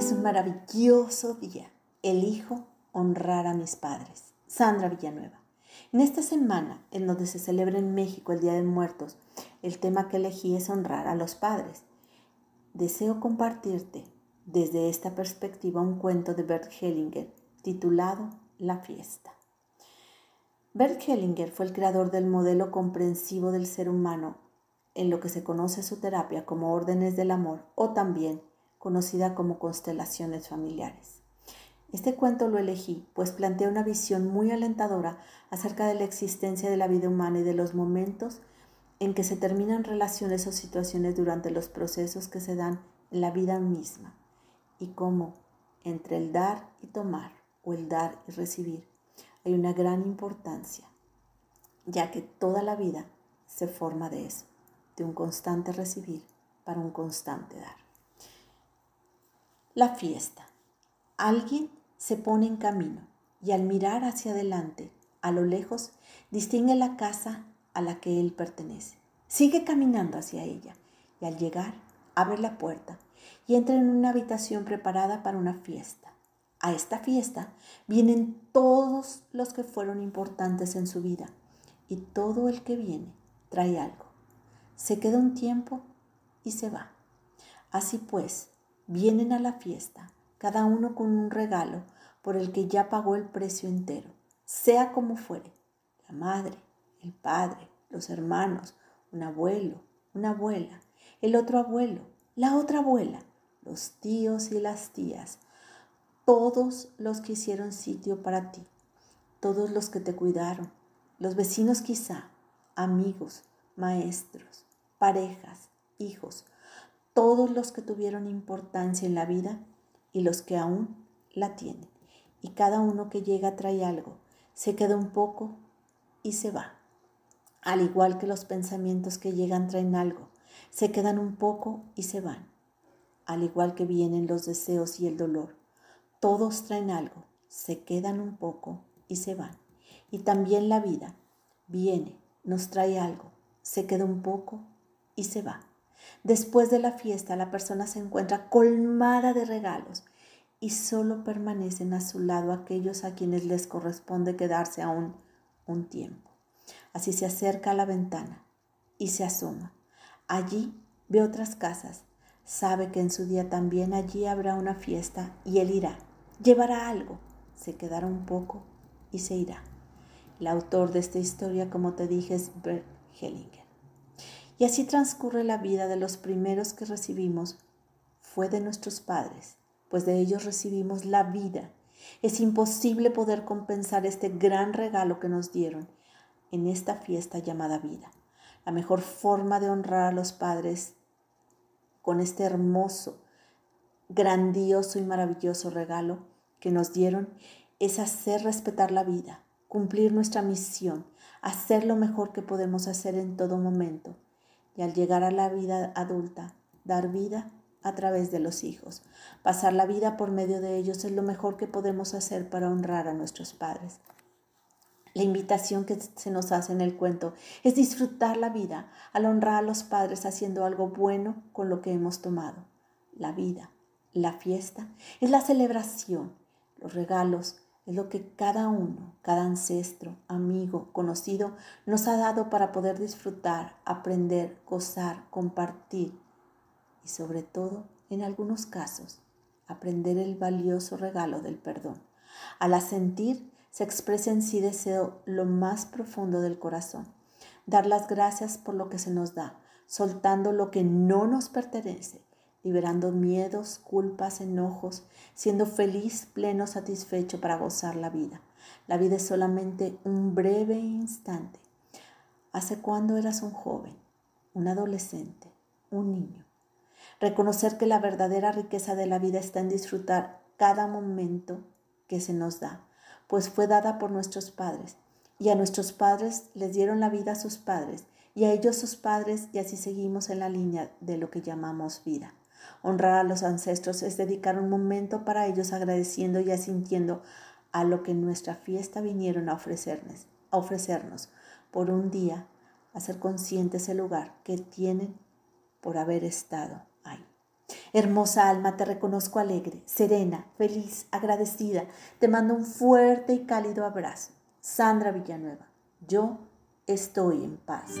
es un maravilloso día. Elijo honrar a mis padres. Sandra Villanueva. En esta semana, en donde se celebra en México el Día de Muertos, el tema que elegí es honrar a los padres. Deseo compartirte desde esta perspectiva un cuento de Bert Hellinger titulado La fiesta. Bert Hellinger fue el creador del modelo comprensivo del ser humano en lo que se conoce su terapia como órdenes del amor o también conocida como constelaciones familiares. Este cuento lo elegí pues plantea una visión muy alentadora acerca de la existencia de la vida humana y de los momentos en que se terminan relaciones o situaciones durante los procesos que se dan en la vida misma y cómo entre el dar y tomar o el dar y recibir hay una gran importancia, ya que toda la vida se forma de eso, de un constante recibir para un constante dar. La fiesta. Alguien se pone en camino y al mirar hacia adelante, a lo lejos, distingue la casa a la que él pertenece. Sigue caminando hacia ella y al llegar abre la puerta y entra en una habitación preparada para una fiesta. A esta fiesta vienen todos los que fueron importantes en su vida y todo el que viene trae algo. Se queda un tiempo y se va. Así pues, vienen a la fiesta, cada uno con un regalo por el que ya pagó el precio entero, sea como fuere, la madre, el padre, los hermanos, un abuelo, una abuela, el otro abuelo, la otra abuela, los tíos y las tías, todos los que hicieron sitio para ti, todos los que te cuidaron, los vecinos quizá, amigos, maestros, parejas, hijos, todos los que tuvieron importancia en la vida y los que aún la tienen. Y cada uno que llega trae algo, se queda un poco y se va. Al igual que los pensamientos que llegan traen algo, se quedan un poco y se van. Al igual que vienen los deseos y el dolor, todos traen algo, se quedan un poco y se van. Y también la vida viene, nos trae algo, se queda un poco y se va. Después de la fiesta, la persona se encuentra colmada de regalos y solo permanecen a su lado aquellos a quienes les corresponde quedarse aún un tiempo. Así se acerca a la ventana y se asoma. Allí ve otras casas. Sabe que en su día también allí habrá una fiesta y él irá. Llevará algo. Se quedará un poco y se irá. El autor de esta historia, como te dije, es Bert Hellinger. Y así transcurre la vida de los primeros que recibimos. Fue de nuestros padres, pues de ellos recibimos la vida. Es imposible poder compensar este gran regalo que nos dieron en esta fiesta llamada vida. La mejor forma de honrar a los padres con este hermoso, grandioso y maravilloso regalo que nos dieron es hacer respetar la vida, cumplir nuestra misión, hacer lo mejor que podemos hacer en todo momento al llegar a la vida adulta, dar vida a través de los hijos. Pasar la vida por medio de ellos es lo mejor que podemos hacer para honrar a nuestros padres. La invitación que se nos hace en el cuento es disfrutar la vida al honrar a los padres haciendo algo bueno con lo que hemos tomado. La vida, la fiesta, es la celebración, los regalos, es lo que cada uno, cada ancestro, amigo, conocido nos ha dado para poder disfrutar, aprender, gozar, compartir y sobre todo, en algunos casos, aprender el valioso regalo del perdón. Al asentir se expresa en sí deseo lo más profundo del corazón, dar las gracias por lo que se nos da, soltando lo que no nos pertenece liberando miedos, culpas, enojos, siendo feliz, pleno, satisfecho para gozar la vida. La vida es solamente un breve instante. ¿Hace cuándo eras un joven, un adolescente, un niño? Reconocer que la verdadera riqueza de la vida está en disfrutar cada momento que se nos da, pues fue dada por nuestros padres, y a nuestros padres les dieron la vida a sus padres, y a ellos sus padres, y así seguimos en la línea de lo que llamamos vida. Honrar a los ancestros es dedicar un momento para ellos agradeciendo y asintiendo a lo que en nuestra fiesta vinieron a ofrecernos, a ofrecernos por un día, a ser conscientes el lugar que tienen por haber estado ahí. Hermosa alma, te reconozco alegre, serena, feliz, agradecida. Te mando un fuerte y cálido abrazo. Sandra Villanueva, yo estoy en paz.